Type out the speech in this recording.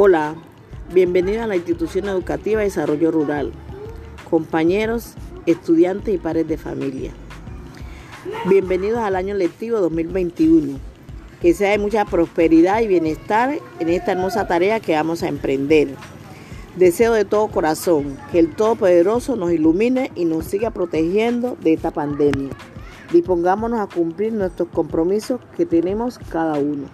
Hola, bienvenidos a la institución educativa de desarrollo rural, compañeros, estudiantes y padres de familia. Bienvenidos al año lectivo 2021. Que sea de mucha prosperidad y bienestar en esta hermosa tarea que vamos a emprender. Deseo de todo corazón que el Todopoderoso nos ilumine y nos siga protegiendo de esta pandemia. Dispongámonos a cumplir nuestros compromisos que tenemos cada uno.